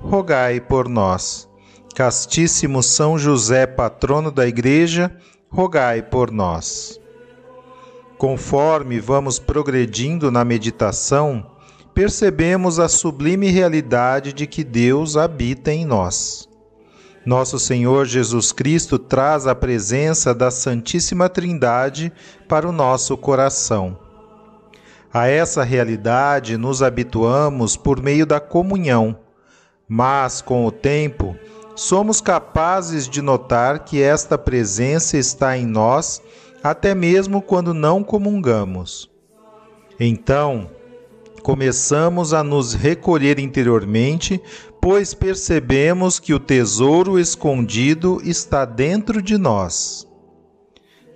rogai por nós. Castíssimo São José, patrono da Igreja, rogai por nós. Conforme vamos progredindo na meditação, percebemos a sublime realidade de que Deus habita em nós. Nosso Senhor Jesus Cristo traz a presença da Santíssima Trindade para o nosso coração. A essa realidade nos habituamos por meio da comunhão mas, com o tempo, somos capazes de notar que esta presença está em nós até mesmo quando não comungamos. Então, começamos a nos recolher interiormente, pois percebemos que o tesouro escondido está dentro de nós.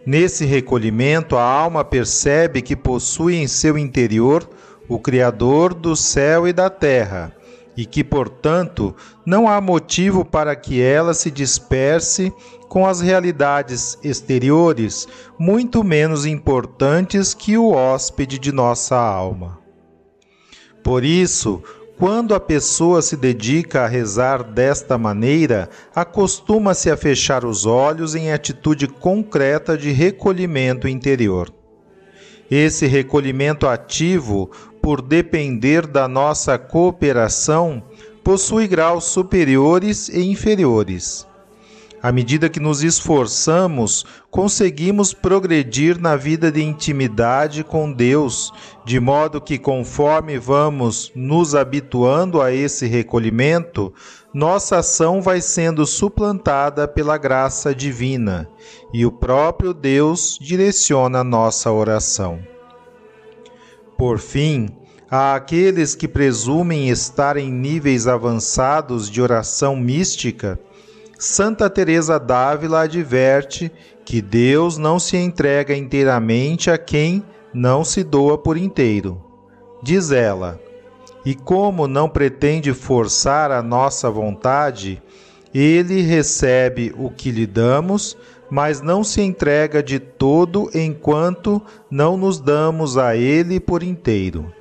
Nesse recolhimento, a alma percebe que possui em seu interior o Criador do céu e da terra e que, portanto, não há motivo para que ela se disperse com as realidades exteriores, muito menos importantes que o hóspede de nossa alma. Por isso, quando a pessoa se dedica a rezar desta maneira, acostuma-se a fechar os olhos em atitude concreta de recolhimento interior. Esse recolhimento ativo por depender da nossa cooperação, possui graus superiores e inferiores. À medida que nos esforçamos, conseguimos progredir na vida de intimidade com Deus, de modo que, conforme vamos nos habituando a esse recolhimento, nossa ação vai sendo suplantada pela graça divina e o próprio Deus direciona nossa oração. Por fim, há aqueles que presumem estar em níveis avançados de oração mística, Santa Teresa d'Ávila adverte que Deus não se entrega inteiramente a quem não se doa por inteiro. Diz ela: E como não pretende forçar a nossa vontade, ele recebe o que lhe damos mas não se entrega de todo enquanto não nos damos a Ele por inteiro.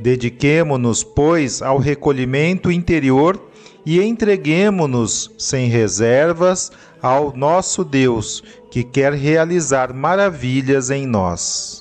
Dediquemo-nos, pois, ao recolhimento interior e entreguemo-nos sem reservas ao nosso Deus, que quer realizar maravilhas em nós.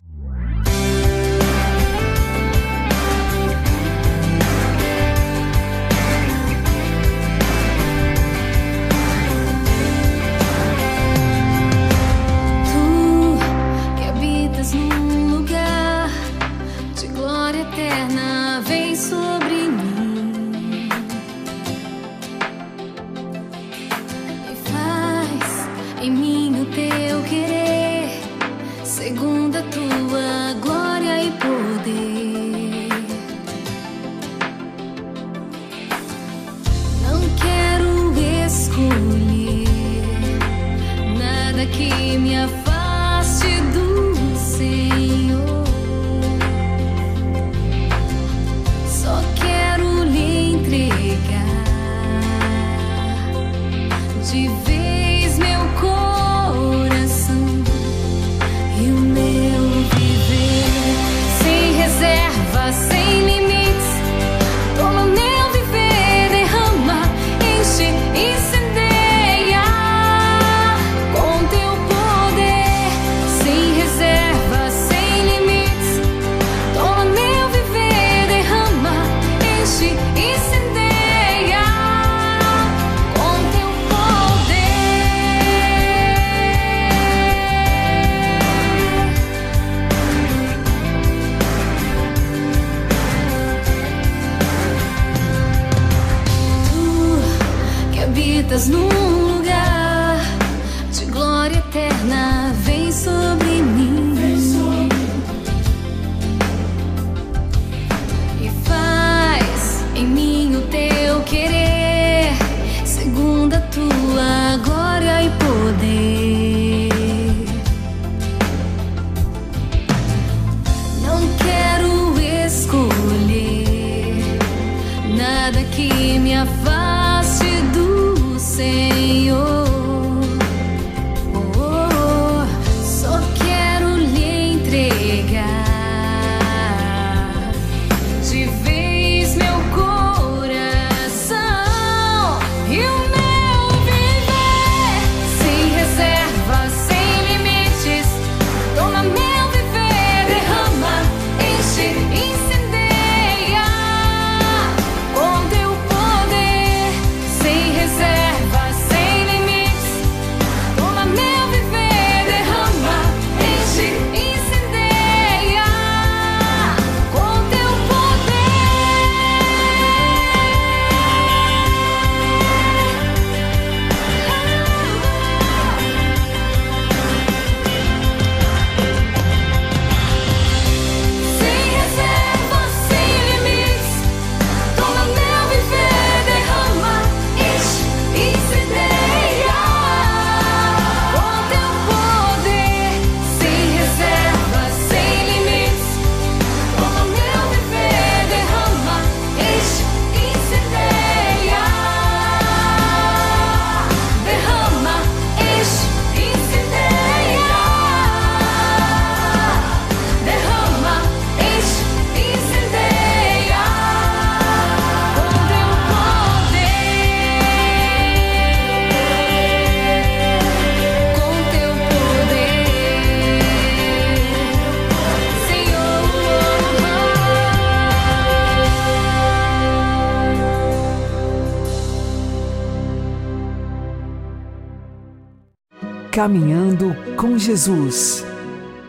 Caminhando com Jesus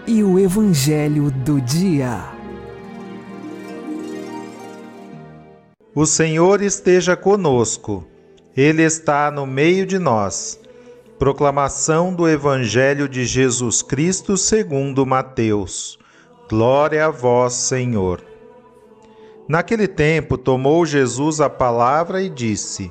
e o Evangelho do Dia. O Senhor esteja conosco, Ele está no meio de nós. Proclamação do Evangelho de Jesus Cristo segundo Mateus. Glória a vós, Senhor. Naquele tempo tomou Jesus a palavra e disse: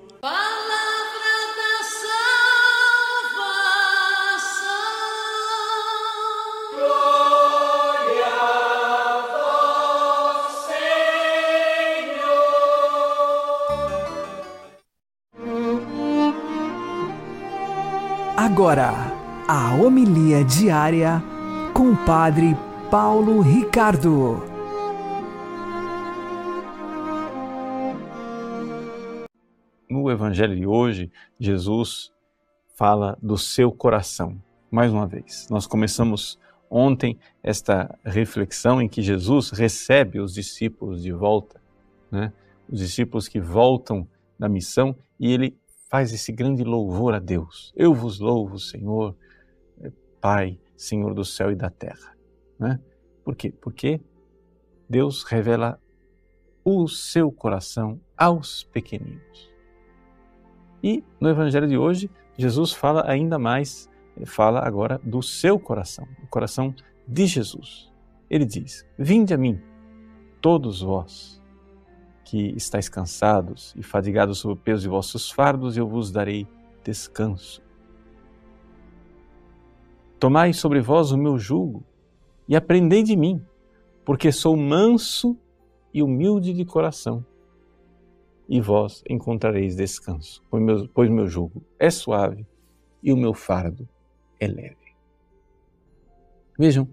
Agora, a homilia diária com o Padre Paulo Ricardo. No Evangelho de hoje, Jesus fala do seu coração. Mais uma vez, nós começamos ontem esta reflexão em que Jesus recebe os discípulos de volta, né? os discípulos que voltam da missão e ele faz esse grande louvor a Deus. Eu vos louvo, Senhor, Pai, Senhor do céu e da terra. Né? Por quê? Porque Deus revela o seu coração aos pequeninos. E no Evangelho de hoje, Jesus fala ainda mais, fala agora do seu coração, o coração de Jesus. Ele diz: Vinde a mim, todos vós que estáis cansados e fadigados sob o peso de vossos fardos, eu vos darei descanso. Tomai sobre vós o meu jugo e aprendei de mim, porque sou manso e humilde de coração, e vós encontrareis descanso, pois meu, meu jugo é suave e o meu fardo é leve. Vejam,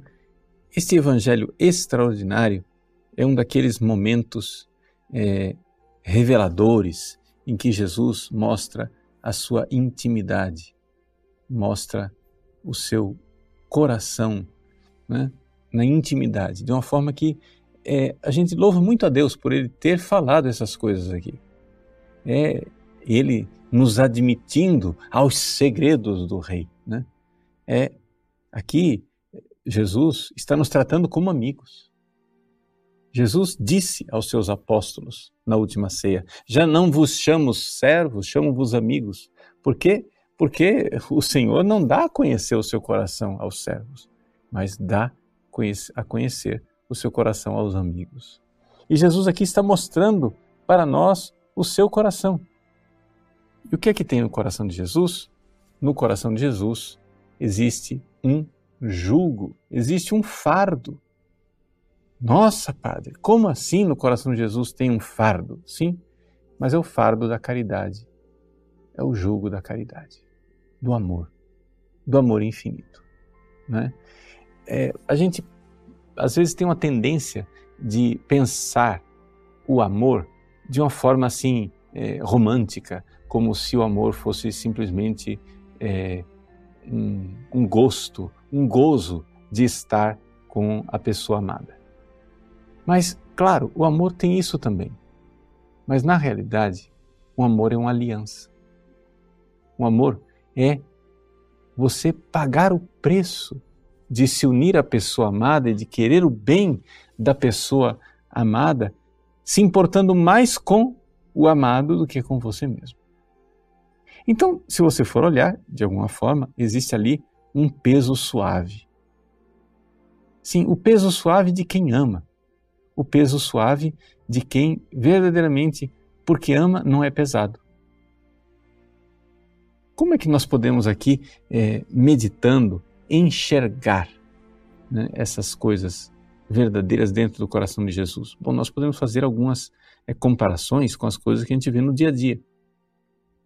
este evangelho extraordinário é um daqueles momentos é, reveladores em que Jesus mostra a sua intimidade, mostra o seu coração, né? na intimidade, de uma forma que é, a gente louva muito a Deus por Ele ter falado essas coisas aqui. É Ele nos admitindo aos segredos do Rei. Né? É aqui Jesus está nos tratando como amigos. Jesus disse aos seus apóstolos na última ceia: Já não vos chamo servos, chamo-vos amigos. Por quê? Porque o Senhor não dá a conhecer o seu coração aos servos, mas dá a conhecer o seu coração aos amigos. E Jesus aqui está mostrando para nós o seu coração. E o que é que tem no coração de Jesus? No coração de Jesus existe um jugo, existe um fardo. Nossa, Padre, como assim no coração de Jesus tem um fardo? Sim, mas é o fardo da caridade. É o jugo da caridade, do amor, do amor infinito. Né? É, a gente às vezes tem uma tendência de pensar o amor de uma forma assim é, romântica, como se o amor fosse simplesmente é, um, um gosto, um gozo de estar com a pessoa amada. Mas, claro, o amor tem isso também. Mas, na realidade, o amor é uma aliança. O amor é você pagar o preço de se unir à pessoa amada e de querer o bem da pessoa amada, se importando mais com o amado do que com você mesmo. Então, se você for olhar, de alguma forma, existe ali um peso suave. Sim, o peso suave de quem ama. O peso suave de quem verdadeiramente, porque ama, não é pesado. Como é que nós podemos aqui, é, meditando, enxergar né, essas coisas verdadeiras dentro do coração de Jesus? Bom, nós podemos fazer algumas é, comparações com as coisas que a gente vê no dia a dia.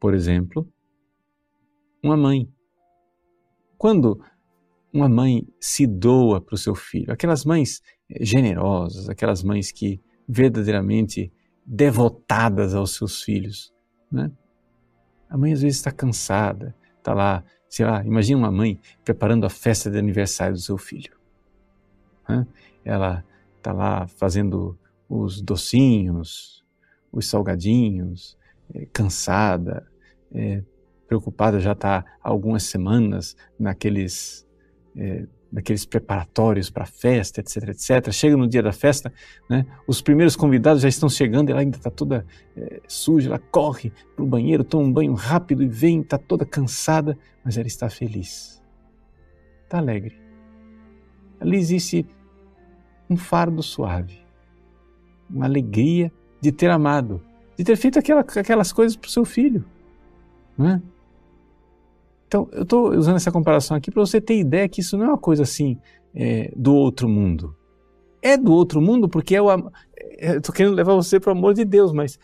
Por exemplo, uma mãe. Quando uma mãe se doa para o seu filho, aquelas mães é, generosas, aquelas mães que verdadeiramente devotadas aos seus filhos, né? A mãe às vezes está cansada, está lá sei lá, imagina uma mãe preparando a festa de aniversário do seu filho. Ela está lá fazendo os docinhos, os salgadinhos, é, cansada, é, preocupada, já está algumas semanas naqueles é, daqueles preparatórios para a festa, etc, etc. Chega no dia da festa, né, os primeiros convidados já estão chegando, ela ainda está toda é, suja, ela corre para o banheiro, toma um banho rápido e vem, está toda cansada, mas ela está feliz, está alegre. Ali existe um fardo suave, uma alegria de ter amado, de ter feito aquela, aquelas coisas para o seu filho. Não é? Então, eu estou usando essa comparação aqui para você ter ideia que isso não é uma coisa assim é, do outro mundo. É do outro mundo porque é o. É, Estou querendo levar você para o amor de Deus, mas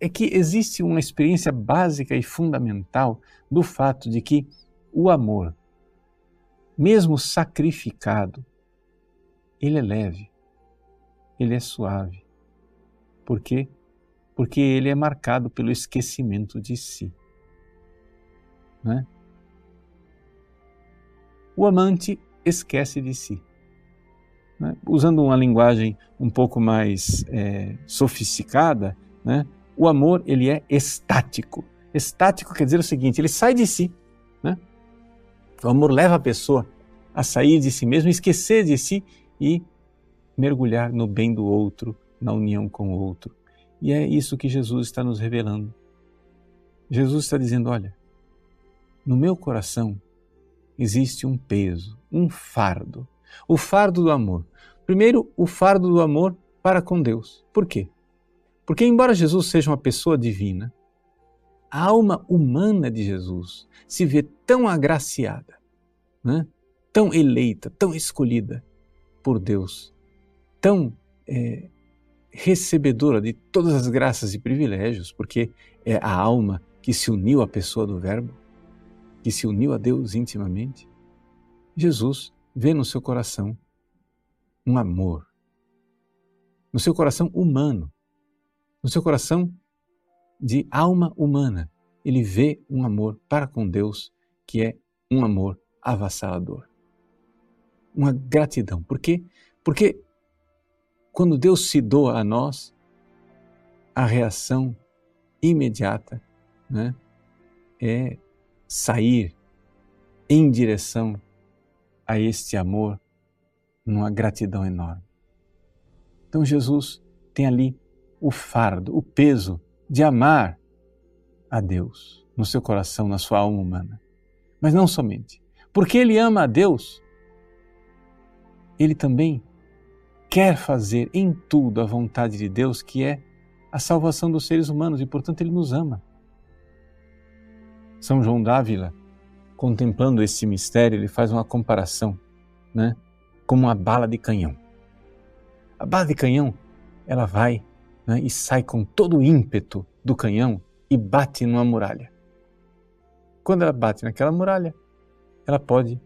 é que existe uma experiência básica e fundamental do fato de que o amor, mesmo sacrificado, ele é leve, ele é suave. Por quê? Porque ele é marcado pelo esquecimento de si. Né? O amante esquece de si. Né? Usando uma linguagem um pouco mais é, sofisticada, né? o amor ele é estático. Estático quer dizer o seguinte: ele sai de si. Né? O amor leva a pessoa a sair de si mesmo, esquecer de si e mergulhar no bem do outro, na união com o outro. E é isso que Jesus está nos revelando. Jesus está dizendo: olha, no meu coração existe um peso, um fardo. O fardo do amor. Primeiro, o fardo do amor para com Deus. Por quê? Porque, embora Jesus seja uma pessoa divina, a alma humana de Jesus se vê tão agraciada, né? tão eleita, tão escolhida por Deus, tão é, recebedora de todas as graças e privilégios, porque é a alma que se uniu à pessoa do Verbo, que se uniu a Deus intimamente, Jesus vê no seu coração um amor, no seu coração humano, no seu coração de alma humana, ele vê um amor para com Deus que é um amor avassalador. uma gratidão. Por quê? Porque quando Deus se doa a nós, a reação imediata né, é sair em direção a este amor numa gratidão enorme. Então Jesus tem ali o fardo, o peso de amar a Deus no seu coração, na sua alma humana. Mas não somente. Porque ele ama a Deus, ele também quer fazer em tudo a vontade de Deus, que é a salvação dos seres humanos, e portanto ele nos ama. São João d'Ávila, contemplando esse mistério, ele faz uma comparação, né, como uma bala de canhão. A bala de canhão, ela vai né, e sai com todo o ímpeto do canhão e bate numa muralha. Quando ela bate naquela muralha, ela pode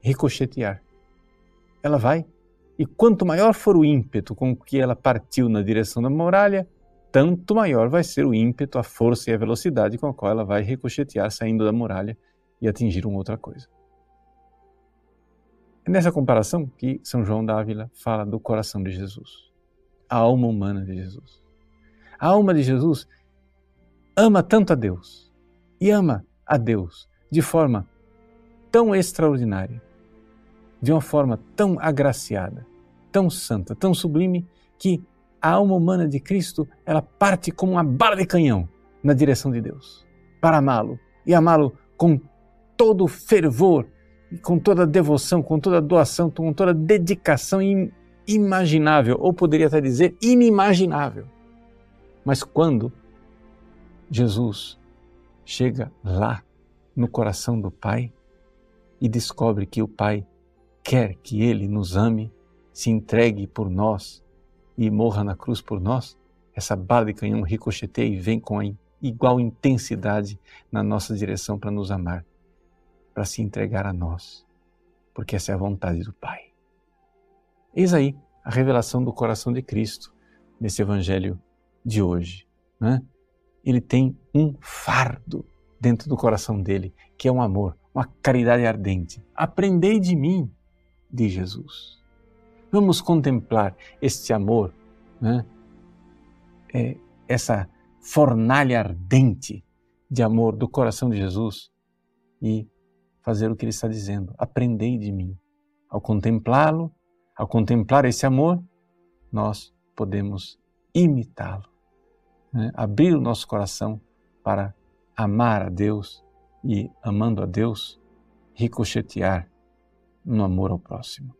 ricochetear. Ela vai, e quanto maior for o ímpeto com que ela partiu na direção da muralha, tanto maior vai ser o ímpeto, a força e a velocidade com a qual ela vai ricochetear saindo da muralha e atingir uma outra coisa. É nessa comparação que São João da Ávila fala do coração de Jesus, a alma humana de Jesus. A alma de Jesus ama tanto a Deus e ama a Deus de forma tão extraordinária, de uma forma tão agraciada, tão santa, tão sublime, que a alma humana de Cristo ela parte como uma bala de canhão na direção de Deus, para amá-lo e amá-lo com todo fervor, com toda devoção, com toda doação, com toda dedicação imaginável, ou poderia até dizer inimaginável. Mas quando Jesus chega lá no coração do Pai e descobre que o Pai quer que ele nos ame, se entregue por nós e morra na cruz por nós, essa bala de canhão ricocheteia e vem com a igual intensidade na nossa direção para nos amar, para se entregar a nós, porque essa é a vontade do Pai. Eis aí a revelação do coração de Cristo nesse Evangelho de hoje. Né? ele tem um fardo dentro do coração dele, que é um amor, uma caridade ardente. Aprendei de mim, diz Jesus. Vamos contemplar este amor, né? é, essa fornalha ardente de amor do coração de Jesus e fazer o que ele está dizendo. Aprendei de mim. Ao contemplá-lo, ao contemplar esse amor, nós podemos imitá-lo né, abrir o nosso coração para amar a Deus e, amando a Deus, ricochetear no amor ao próximo.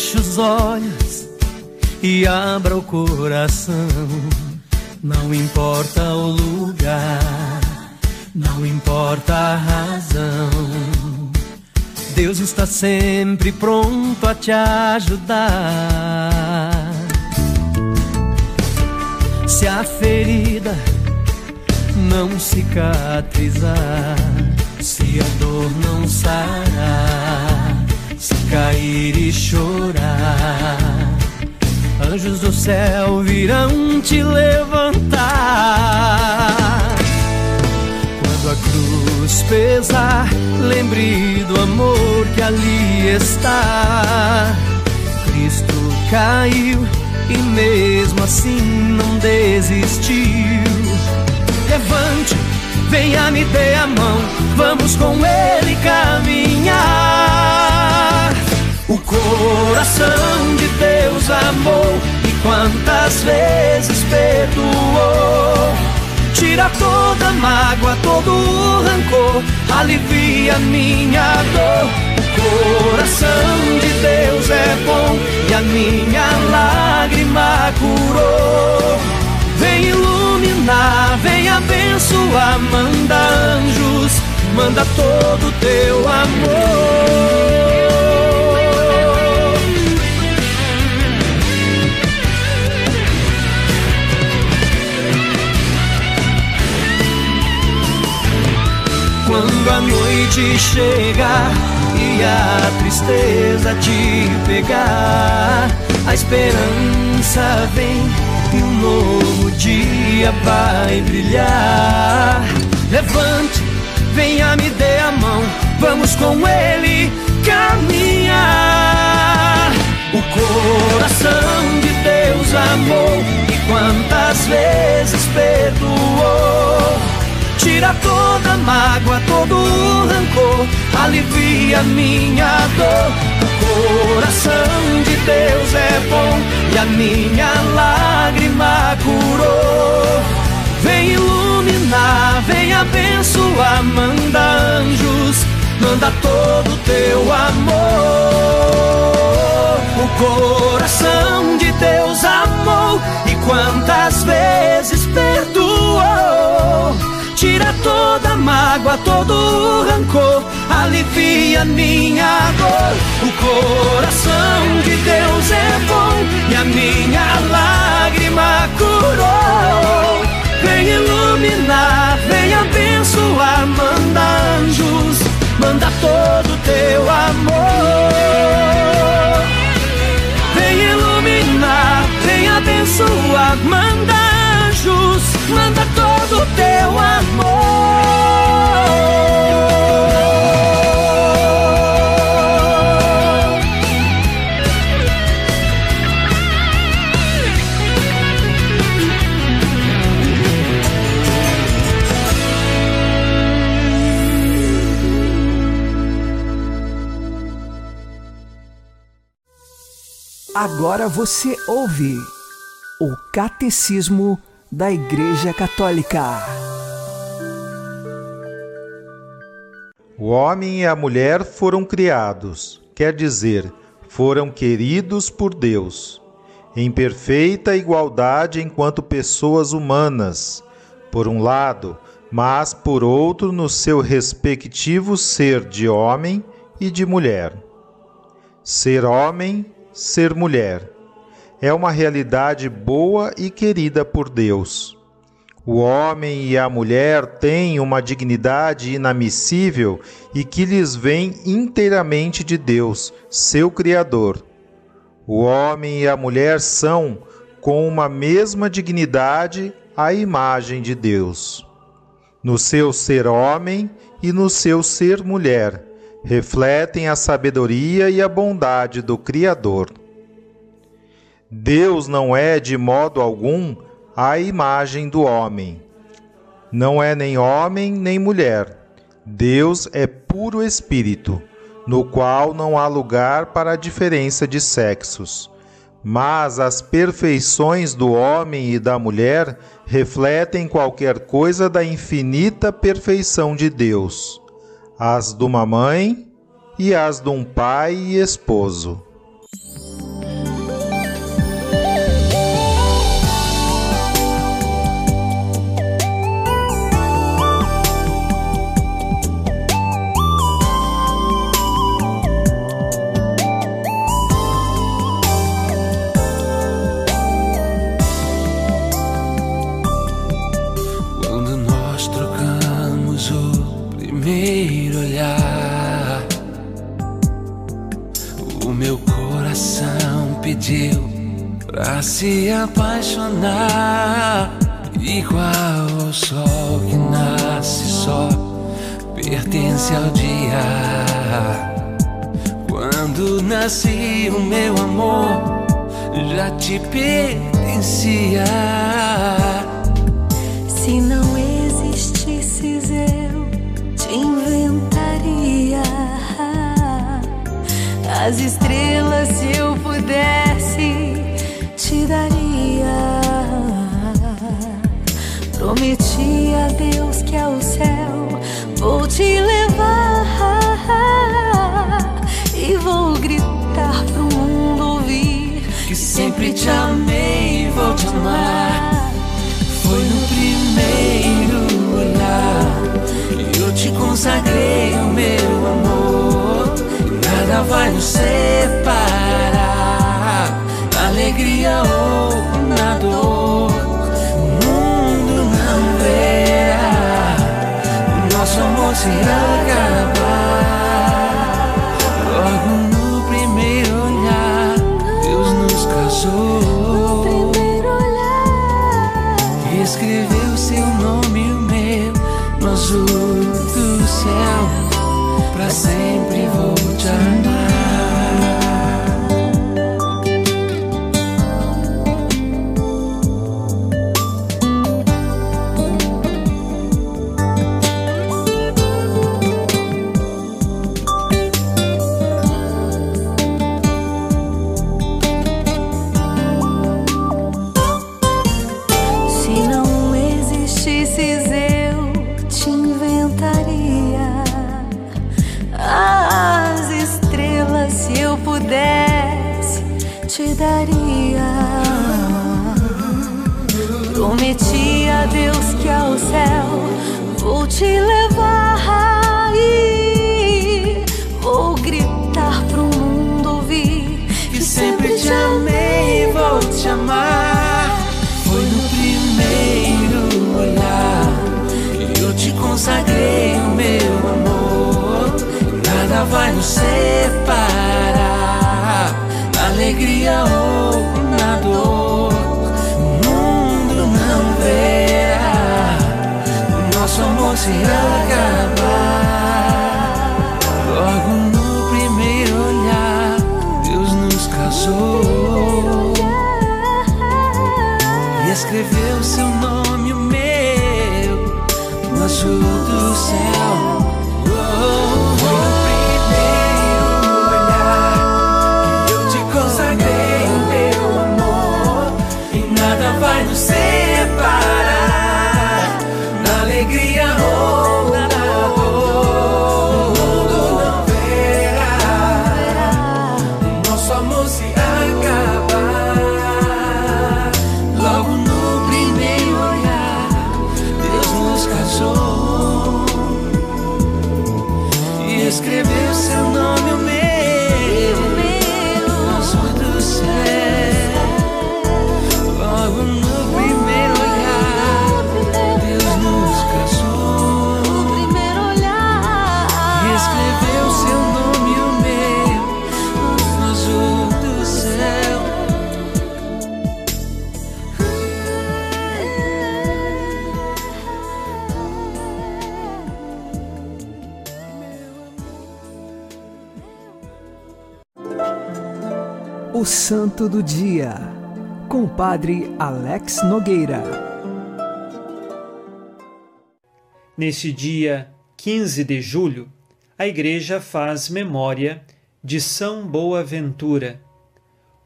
Feche os olhos e abra o coração. Não importa o lugar, não importa a razão. Deus está sempre pronto a te ajudar. Se a ferida não cicatrizar, se a dor não sarar cair e chorar, anjos do céu virão te levantar. Quando a cruz pesar, lembre do amor que ali está. Cristo caiu e mesmo assim não desistiu. Levante, venha me dê a mão, vamos com ele caminhar. O coração de Deus amou e quantas vezes perdoou. Tira toda mágoa, todo o rancor, alivia minha dor. O coração de Deus é bom e a minha lágrima curou. Vem iluminar, vem abençoar. Manda anjos, manda todo teu amor. Quando a noite chegar e a tristeza te pegar, a esperança vem e um novo dia vai brilhar. Levante, venha me dê a mão, vamos com ele caminhar. O coração de Deus amou e quantas vezes perdoou Tira toda mágoa, todo rancor, alivia minha dor. O coração de Deus é bom e a minha lágrima curou. Vem iluminar, vem abençoar, manda anjos, manda todo teu amor. O coração de Deus amou e quantas vezes mágoa, todo rancor, alivia minha dor. O coração de Deus é bom e a minha lágrima curou. Vem iluminar, vem abençoar, manda anjos, manda todo teu amor. Vem iluminar, vem abençoar, manda anjos, manda todo teu amor. Agora você ouve o Catecismo da Igreja Católica. O homem e a mulher foram criados, quer dizer, foram queridos por Deus, em perfeita igualdade enquanto pessoas humanas, por um lado, mas por outro no seu respectivo ser de homem e de mulher. Ser homem, ser mulher é uma realidade boa e querida por Deus. O homem e a mulher têm uma dignidade inamissível e que lhes vem inteiramente de Deus, seu Criador. O homem e a mulher são, com uma mesma dignidade, a imagem de Deus. No seu ser homem e no seu ser mulher, refletem a sabedoria e a bondade do Criador. Deus não é de modo algum a imagem do homem. Não é nem homem nem mulher. Deus é puro espírito, no qual não há lugar para a diferença de sexos. Mas as perfeições do homem e da mulher refletem qualquer coisa da infinita perfeição de Deus, as de uma mãe e as de um pai e esposo. Pertencia. Vai nos separar, alegria ou Prometi a Deus que ao céu vou te levar e vou gritar pro mundo ouvir que sempre te amei e vou te amar. Foi no primeiro olhar que eu te consagrei o meu amor. Nada vai nos separar, na alegria ou se acabar. Logo no primeiro olhar, Deus nos casou e escreveu seu nome o meu no azul do céu. Santo do Dia, com o Padre Alex Nogueira. Neste dia 15 de julho, a Igreja faz memória de São Boaventura.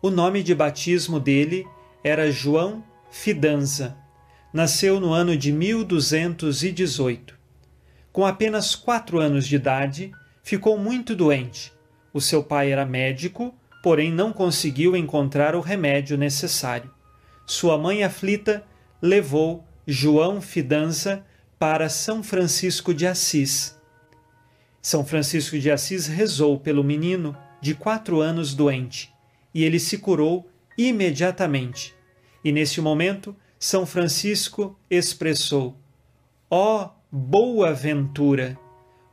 O nome de batismo dele era João Fidanza. Nasceu no ano de 1218. Com apenas quatro anos de idade, ficou muito doente. O seu pai era médico, porém não conseguiu encontrar o remédio necessário. Sua mãe aflita levou João Fidanza para São Francisco de Assis. São Francisco de Assis rezou pelo menino de quatro anos doente e ele se curou imediatamente. E neste momento, São Francisco expressou: Ó oh, boa ventura!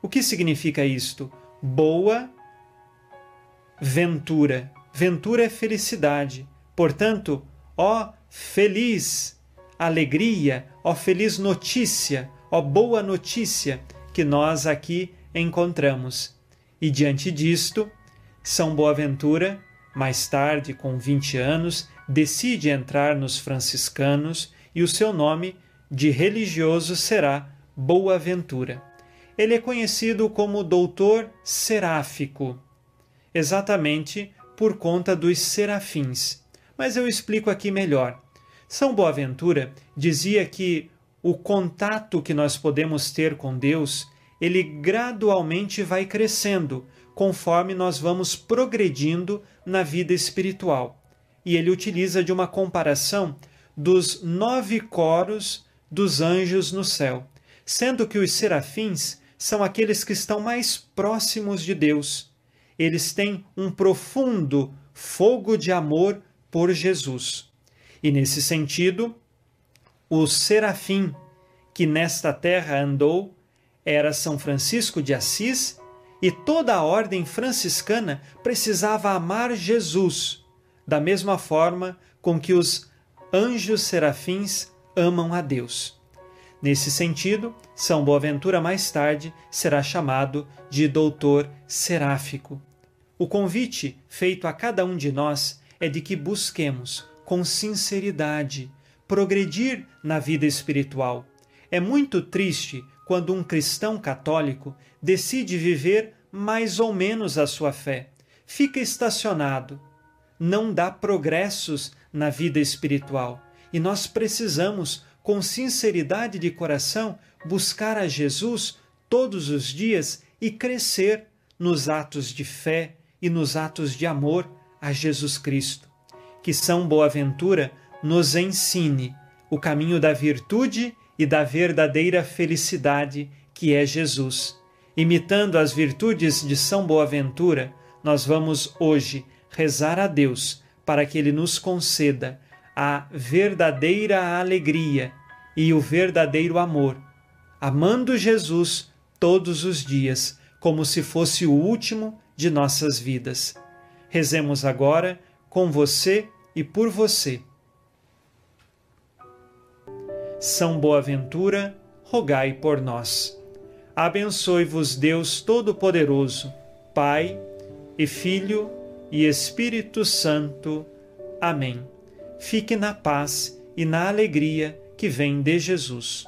O que significa isto? Boa ventura. Ventura é felicidade. Portanto, ó feliz alegria, ó feliz notícia, ó boa notícia que nós aqui encontramos. E diante disto, São Boaventura, mais tarde, com 20 anos, decide entrar nos franciscanos e o seu nome de religioso será Boaventura. Ele é conhecido como Doutor Seráfico, exatamente por conta dos serafins. Mas eu explico aqui melhor. São Boaventura dizia que o contato que nós podemos ter com Deus, ele gradualmente vai crescendo conforme nós vamos progredindo na vida espiritual. E ele utiliza de uma comparação dos nove coros dos anjos no céu, sendo que os serafins são aqueles que estão mais próximos de Deus. Eles têm um profundo fogo de amor por Jesus. E nesse sentido, o serafim que nesta terra andou era São Francisco de Assis e toda a ordem franciscana precisava amar Jesus, da mesma forma com que os anjos serafins amam a Deus. Nesse sentido, São Boaventura mais tarde será chamado de doutor seráfico. O convite feito a cada um de nós é de que busquemos, com sinceridade, progredir na vida espiritual. É muito triste quando um cristão católico decide viver mais ou menos a sua fé, fica estacionado, não dá progressos na vida espiritual. E nós precisamos, com sinceridade de coração, buscar a Jesus todos os dias e crescer nos atos de fé e nos atos de amor a Jesus Cristo. Que São Boaventura nos ensine o caminho da virtude e da verdadeira felicidade que é Jesus. Imitando as virtudes de São Boaventura, nós vamos hoje rezar a Deus para que Ele nos conceda a verdadeira alegria e o verdadeiro amor, amando Jesus todos os dias, como se fosse o último de nossas vidas. Rezemos agora com você e por você. São Boaventura, rogai por nós. Abençoe-vos Deus Todo-Poderoso, Pai e Filho e Espírito Santo. Amém. Fique na paz e na alegria que vem de Jesus.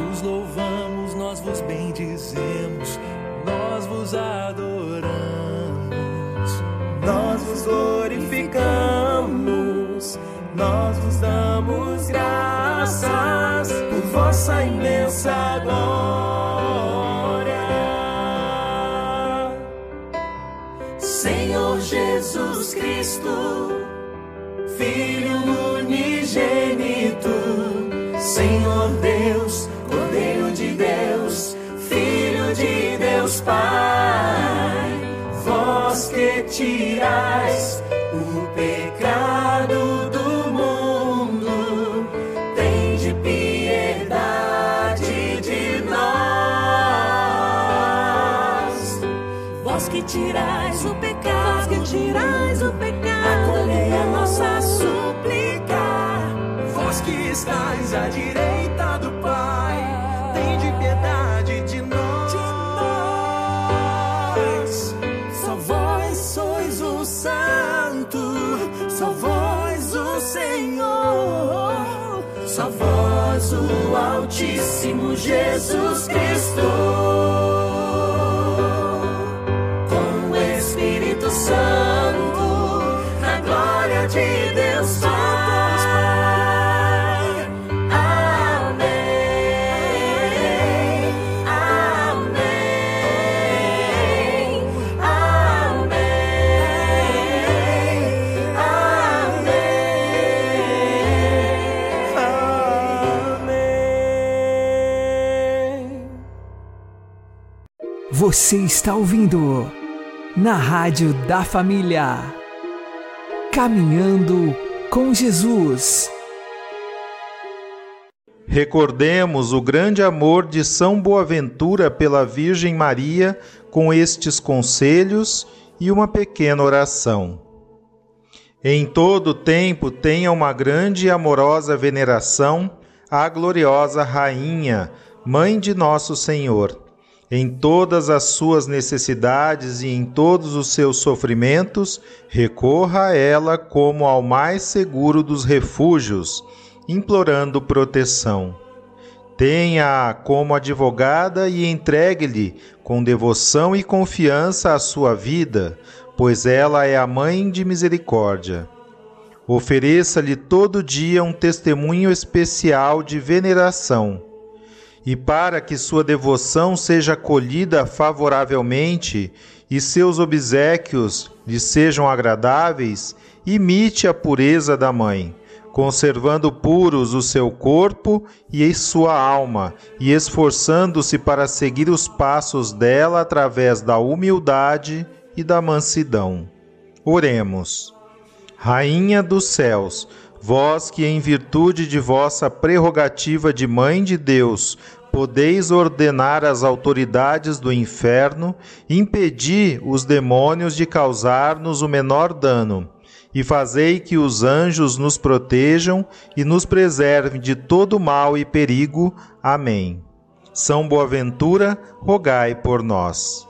Vos louvamos, nós vos bendizemos, nós vos adoramos, nós vos glorificamos, nós vos damos graças por vossa imensa glória. Senhor Jesus Cristo, Filho unigênito, que tirais o pecado, vós que tirais o pecado, acolhei a nossa que estás à direita do Pai, tem de piedade de nós. Só vós sois o Santo, só vós o Senhor, só vós o Altíssimo Jesus Cristo. Você está ouvindo na Rádio da Família. Caminhando com Jesus. Recordemos o grande amor de São Boaventura pela Virgem Maria com estes conselhos e uma pequena oração. Em todo tempo tenha uma grande e amorosa veneração à gloriosa Rainha, Mãe de Nosso Senhor em todas as suas necessidades e em todos os seus sofrimentos, recorra a ela como ao mais seguro dos refúgios, implorando proteção. Tenha-a como advogada e entregue-lhe com devoção e confiança a sua vida, pois ela é a mãe de misericórdia. Ofereça-lhe todo dia um testemunho especial de veneração. E para que sua devoção seja acolhida favoravelmente e seus obsequios lhe sejam agradáveis, imite a pureza da mãe conservando puros o seu corpo e sua alma, e esforçando-se para seguir os passos dela através da humildade e da mansidão. Oremos. Rainha dos céus, vós que, em virtude de vossa prerrogativa de Mãe de Deus, podeis ordenar às autoridades do inferno, impedir os demônios de causar-nos o menor dano e fazei que os anjos nos protejam e nos preservem de todo mal e perigo. Amém. São Boaventura, rogai por nós.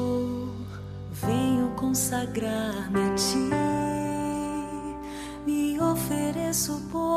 Consagrar-me a ti. Me ofereço por